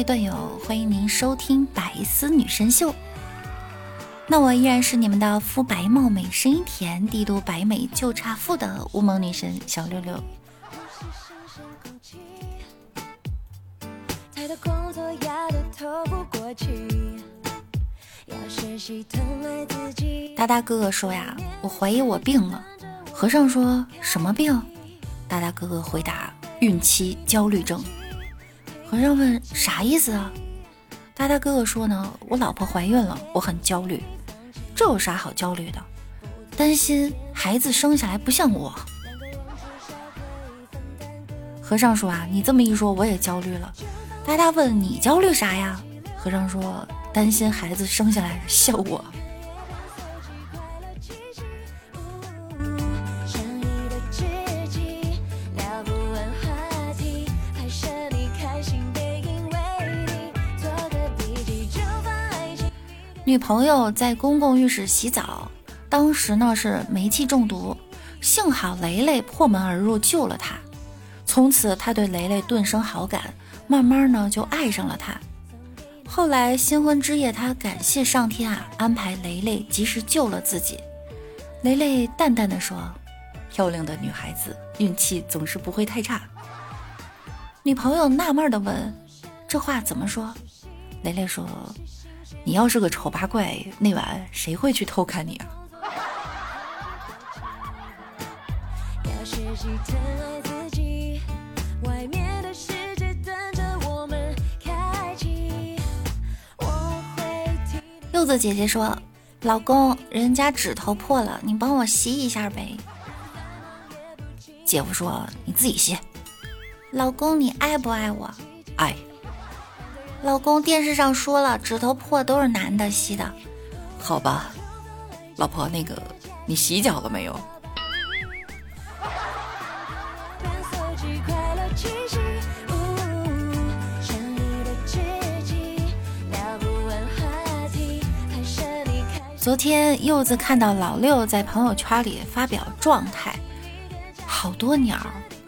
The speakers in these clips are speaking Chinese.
位段友，欢迎您收听百思女神秀。那我依然是你们的肤白貌美、声音甜、帝都白美就差富的乌蒙女神小六六。大大哥哥说呀，我怀疑我病了。和尚说什么病？大大哥哥回答：孕期焦虑症。和尚问：“啥意思啊？”大大哥哥说：“呢，我老婆怀孕了，我很焦虑。这有啥好焦虑的？担心孩子生下来不像我。”和尚说：“啊，你这么一说，我也焦虑了。”大大问：“你焦虑啥呀？”和尚说：“担心孩子生下来 像我。”女朋友在公共浴室洗澡，当时呢是煤气中毒，幸好雷雷破门而入救了她。从此他对雷雷顿生好感，慢慢呢就爱上了她。后来新婚之夜，他感谢上天啊，安排雷雷及时救了自己。雷雷淡淡的说：“漂亮的女孩子运气总是不会太差。”女朋友纳闷的问：“这话怎么说？”雷雷说。你要是个丑八怪，那晚谁会去偷看你啊？柚子姐姐说：“老公，人家指头破了，你帮我吸一下呗。”姐夫说：“你自己吸。”老公，你爱不爱我？爱。老公，电视上说了，指头破都是男的吸的，好吧？老婆，那个你洗脚了没有？昨天柚子看到老六在朋友圈里发表状态，好多鸟，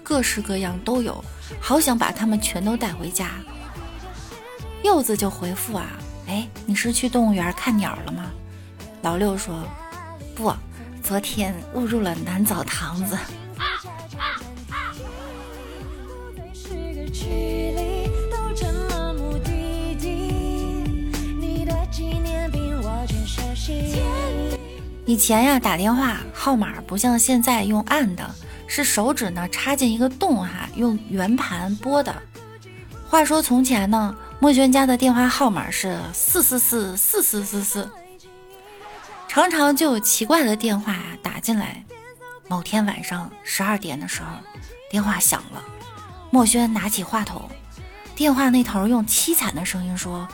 各式各样都有，好想把它们全都带回家。柚子就回复啊，哎，你是去动物园看鸟了吗？老六说，不，昨天误入了南澡堂子。以前呀，打电话号码不像现在用按的，是手指呢插进一个洞哈，用圆盘拨的。话说从前呢。墨轩家的电话号码是四四四四四四四，常常就有奇怪的电话打进来。某天晚上十二点的时候，电话响了，墨轩拿起话筒，电话那头用凄惨的声音说：“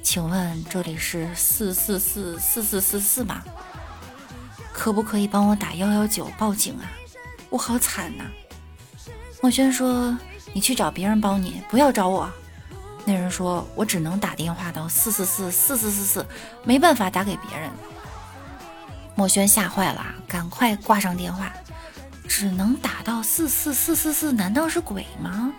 请问这里是四四四四四四四吗？可不可以帮我打幺幺九报警啊？我好惨呐！”墨轩说：“你去找别人帮你，不要找我。”那人说：“我只能打电话到四四四四四四四，没办法打给别人。”墨轩吓坏了，赶快挂上电话。只能打到四四四四四，难道是鬼吗？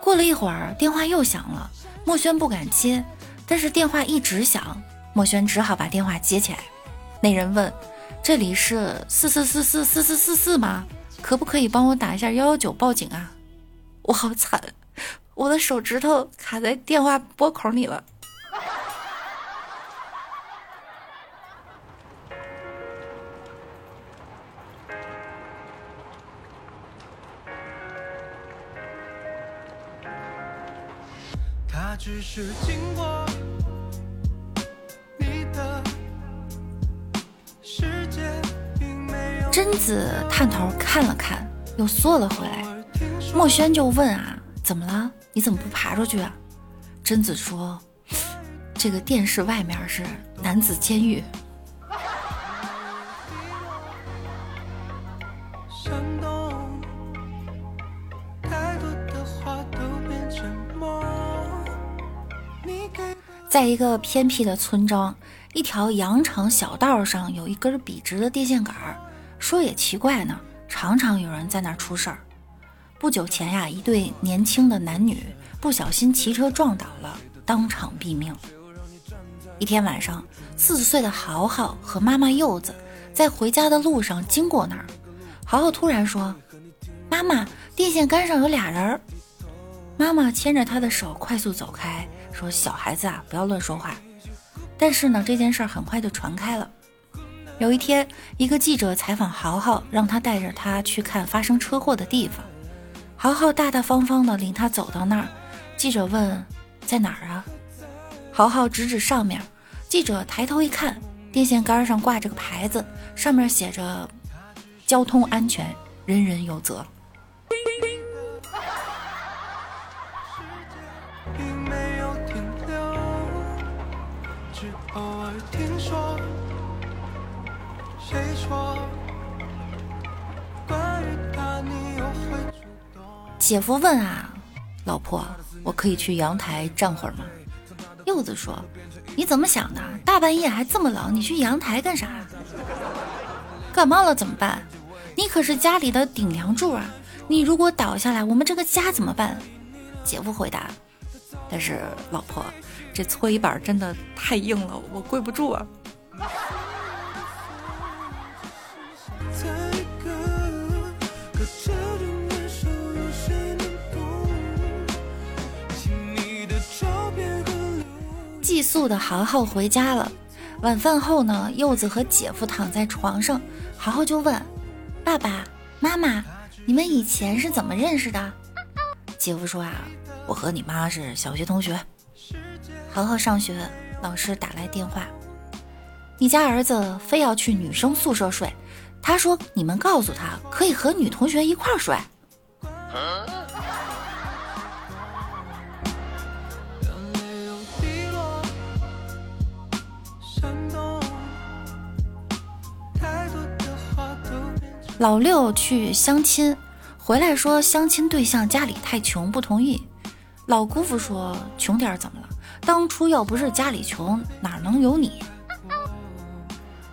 过了一会儿，电话又响了，墨轩不敢接，但是电话一直响，墨轩只好把电话接起来。那人问：“这里是四四四四四四四四吗？可不可以帮我打一下幺幺九报警啊？我好惨。”我的手指头卡在电话拨孔里了。他只是经过你的世界贞子探头看了看，又缩了回来。墨轩就问啊。怎么了？你怎么不爬出去啊？贞子说：“这个电视外面是男子监狱。”在一个偏僻的村庄，一条羊肠小道上有一根笔直的电线杆儿。说也奇怪呢，常常有人在那儿出事儿。不久前呀，一对年轻的男女不小心骑车撞倒了，当场毙命。一天晚上，四岁的豪豪和妈妈柚子在回家的路上经过那儿，豪豪突然说：“妈妈，电线杆上有俩人。”妈妈牵着他的手快速走开，说：“小孩子啊，不要乱说话。”但是呢，这件事很快就传开了。有一天，一个记者采访豪豪，让他带着他去看发生车祸的地方。豪豪大大方方地领他走到那儿。记者问：“在哪儿啊？”豪豪指指上面。记者抬头一看，电线杆上挂着个牌子，上面写着：“交通安全，人人有责。”姐夫问啊，老婆，我可以去阳台站会儿吗？柚子说，你怎么想的？大半夜还这么冷，你去阳台干啥？感冒了怎么办？你可是家里的顶梁柱啊！你如果倒下来，我们这个家怎么办？姐夫回答，但是老婆，这搓衣板真的太硬了，我跪不住啊。寄宿的豪豪回家了。晚饭后呢，柚子和姐夫躺在床上，豪豪就问：“爸爸妈妈，你们以前是怎么认识的？”姐夫说：“啊，我和你妈是小学同学。”豪豪上学，老师打来电话：“你家儿子非要去女生宿舍睡，他说你们告诉他可以和女同学一块睡。”老六去相亲，回来说相亲对象家里太穷，不同意。老姑父说：“穷点怎么了？当初要不是家里穷，哪能有你？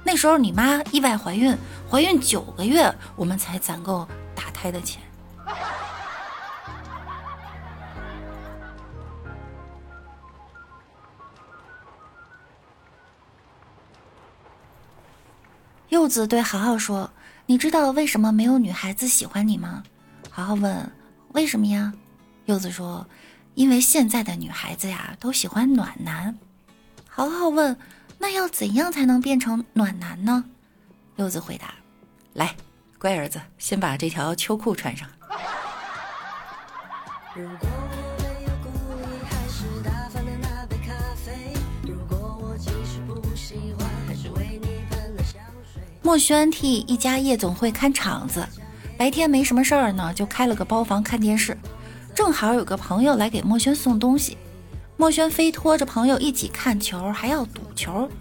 那时候你妈意外怀孕，怀孕九个月，我们才攒够打胎的钱。”柚子对豪豪说。你知道为什么没有女孩子喜欢你吗？豪豪问。为什么呀？柚子说，因为现在的女孩子呀都喜欢暖男。豪豪问，那要怎样才能变成暖男呢？柚子回答，来，乖儿子，先把这条秋裤穿上。墨轩替一家夜总会看场子，白天没什么事儿呢，就开了个包房看电视。正好有个朋友来给墨轩送东西，墨轩非拖着朋友一起看球，还要赌球。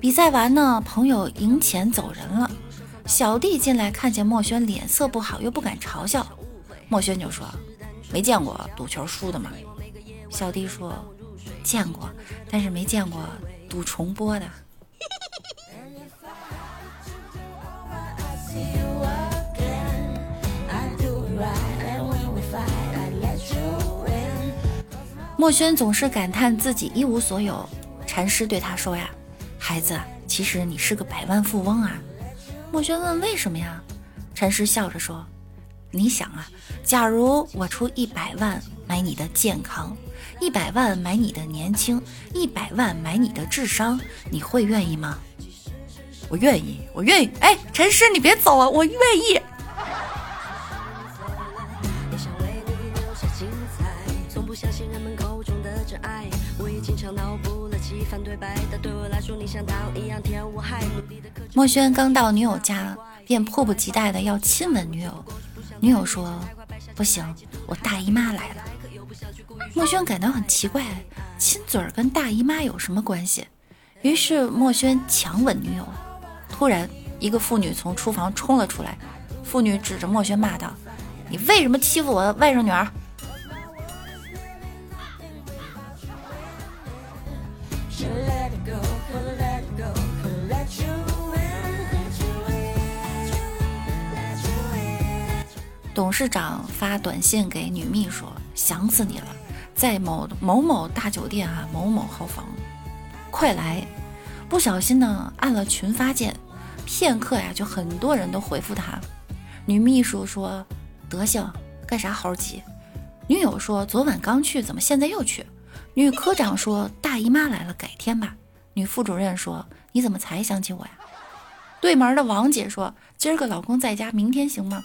比赛完呢，朋友赢钱走人了。小弟进来看见墨轩脸色不好，又不敢嘲笑，墨轩就说：“没见过赌球输的吗？”小弟说：“见过，但是没见过赌重播的。”墨轩总是感叹自己一无所有，禅师对他说：“呀，孩子，其实你是个百万富翁啊。”墨轩问：“为什么呀？”禅师笑着说：“你想啊，假如我出一百万买你的健康，一百万买你的年轻，一百万买你的智商，你会愿意吗？”我愿意，我愿意。哎，禅师，你别走啊，我愿意。墨轩刚到女友家，便迫不及待的要亲吻女友。女友说：“不行，我大姨妈来了。”墨轩感到很奇怪，亲嘴儿跟大姨妈有什么关系？于是墨轩强吻女友。突然，一个妇女从厨房冲了出来，妇女指着墨轩骂道：“你为什么欺负我外甥女儿？”董事长发短信给女秘书：“想死你了。”在某某某大酒店啊，某某号房，快来！不小心呢，按了群发键，片刻呀，就很多人都回复他。女秘书说：“德行，干啥猴急？”女友说：“昨晚刚去，怎么现在又去？”女科长说：“大姨妈来了，改天吧。”女副主任说：“你怎么才想起我呀？”对门的王姐说：“今儿个老公在家，明天行吗？”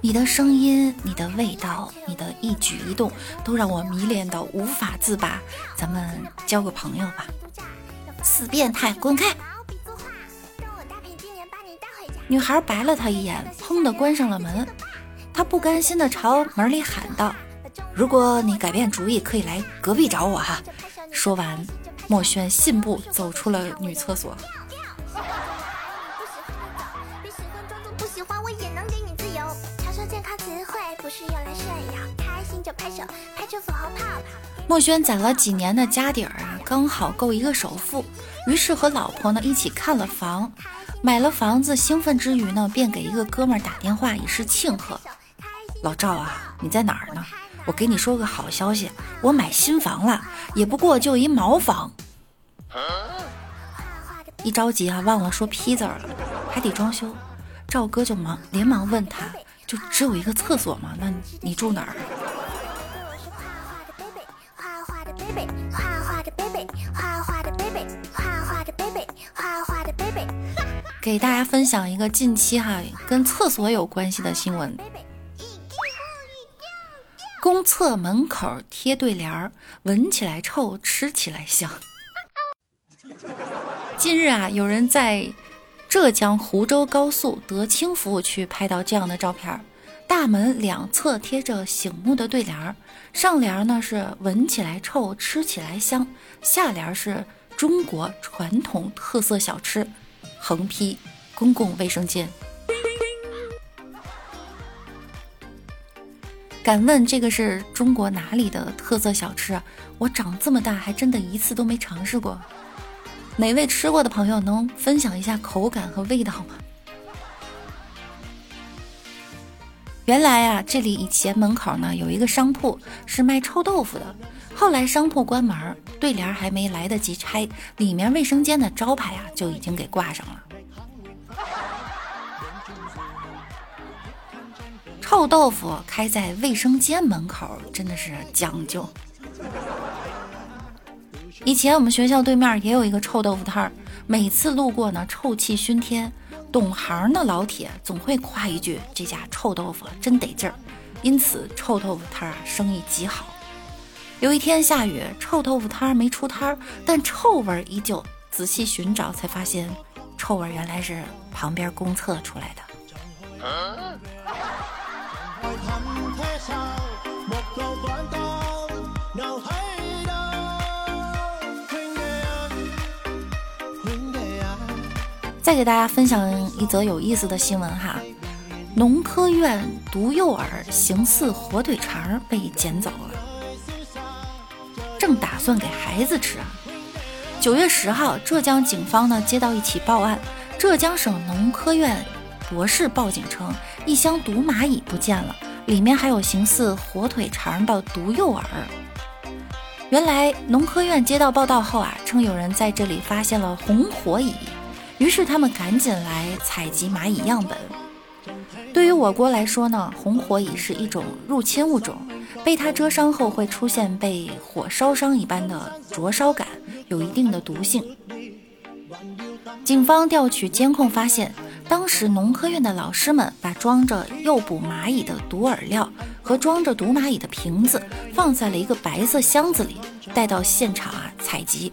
你的声音、你的味道、你的一举一动，都让我迷恋到无法自拔。咱们交个朋友吧。死变态，滚开！女孩白了他一眼，砰的关上了门。他不甘心的朝门里喊道：“如果你改变主意，可以来隔壁找我哈。”说完，墨轩信步走出了女厕所。墨轩攒了几年的家底儿啊，刚好够一个首付，于是和老婆呢一起看了房。买了房子，兴奋之余呢，便给一个哥们儿打电话以示庆贺。老赵啊，你在哪儿呢？我给你说个好消息，我买新房了，也不过就一毛房。一着急啊，忘了说批字了，还得装修。赵哥就忙连忙问他，就只有一个厕所吗？那你住哪儿？baby，画画的 baby，画画的 baby，画画的 baby，画画的 baby。给大家分享一个近期哈跟厕所有关系的新闻。公厕门口贴对联儿，闻起来臭，吃起来香。近日啊，有人在浙江湖州高速德清服务区拍到这样的照片儿。大门两侧贴着醒目的对联儿，上联呢是“闻起来臭，吃起来香”，下联是中国传统特色小吃。横批：公共卫生间。敢问这个是中国哪里的特色小吃啊？我长这么大还真的一次都没尝试过。哪位吃过的朋友能分享一下口感和味道吗？原来啊，这里以前门口呢有一个商铺是卖臭豆腐的，后来商铺关门。对联还没来得及拆，里面卫生间的招牌啊就已经给挂上了。臭豆腐开在卫生间门口，真的是讲究。以前我们学校对面也有一个臭豆腐摊儿，每次路过呢，臭气熏天，懂行的老铁总会夸一句：“这家臭豆腐真得劲儿。”因此，臭豆腐摊儿啊生意极好。有一天下雨，臭豆腐摊没出摊儿，但臭味依旧。仔细寻找，才发现臭味原来是旁边公厕出来的。再给大家分享一则有意思的新闻哈，农科院毒诱饵形似火腿肠被捡走了。正打算给孩子吃啊！九月十号，浙江警方呢接到一起报案，浙江省农科院博士报警称，一箱毒蚂蚁不见了，里面还有形似火腿肠的毒诱饵。原来农科院接到报道后啊，称有人在这里发现了红火蚁，于是他们赶紧来采集蚂蚁样本。对于我国来说呢，红火蚁是一种入侵物种。被它蛰伤后会出现被火烧伤一般的灼烧感，有一定的毒性。警方调取监控发现，当时农科院的老师们把装着诱捕蚂蚁的毒饵料和装着毒蚂蚁的瓶子放在了一个白色箱子里，带到现场啊采集。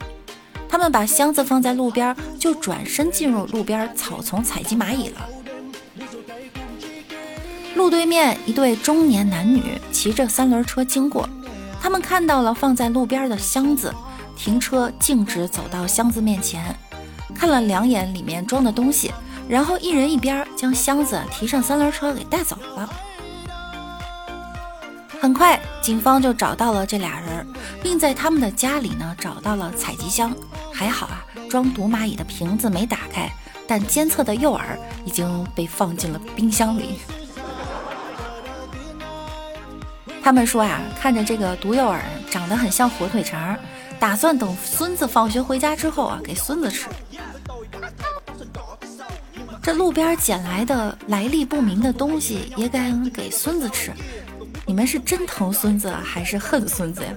他们把箱子放在路边，就转身进入路边草丛采集蚂蚁了。路对面，一对中年男女骑着三轮车经过，他们看到了放在路边的箱子，停车径直走到箱子面前，看了两眼里面装的东西，然后一人一边将箱子提上三轮车给带走了。很快，警方就找到了这俩人，并在他们的家里呢找到了采集箱。还好啊，装毒蚂蚁的瓶子没打开，但监测的诱饵已经被放进了冰箱里。他们说呀，看着这个毒诱饵长得很像火腿肠，打算等孙子放学回家之后啊，给孙子吃。这路边捡来的来历不明的东西也敢给孙子吃？你们是真疼孙子还是恨孙子呀？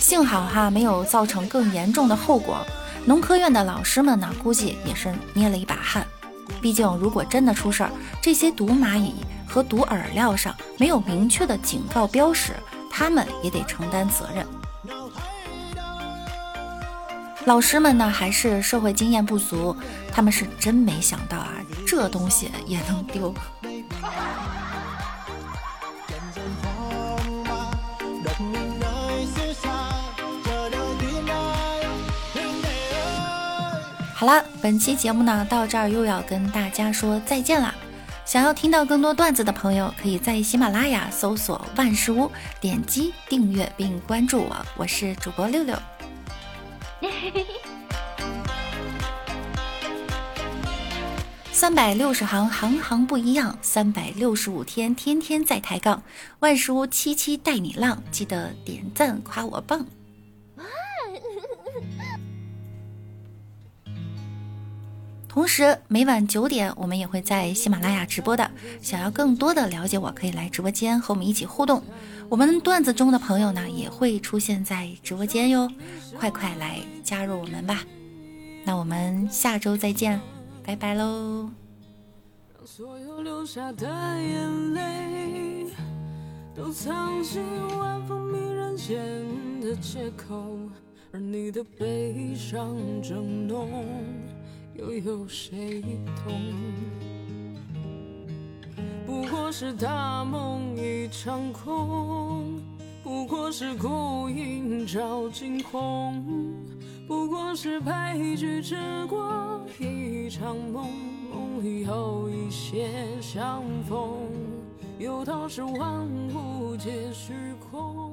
幸好哈没有造成更严重的后果，农科院的老师们呢估计也是捏了一把汗。毕竟如果真的出事儿，这些毒蚂蚁和毒饵料上没有明确的警告标识，他们也得承担责任。老师们呢还是社会经验不足，他们是真没想到啊，这东西也能丢。好了，本期节目呢到这儿又要跟大家说再见啦。想要听到更多段子的朋友，可以在喜马拉雅搜索万事屋，点击订阅并关注我，我是主播六六。三百六十行，行行不一样；三百六十五天，天天在抬杠。万事屋七七带你浪，记得点赞夸我棒。同时，每晚九点，我们也会在喜马拉雅直播的。想要更多的了解我，可以来直播间和我们一起互动。我们段子中的朋友呢，也会出现在直播间哟，快快来加入我们吧！那我们下周再见，拜拜喽！又有谁懂？不过是大梦一场空，不过是孤影照惊鸿，不过是悲剧只过一场梦，梦里有一些相逢，有道是万物皆虚空。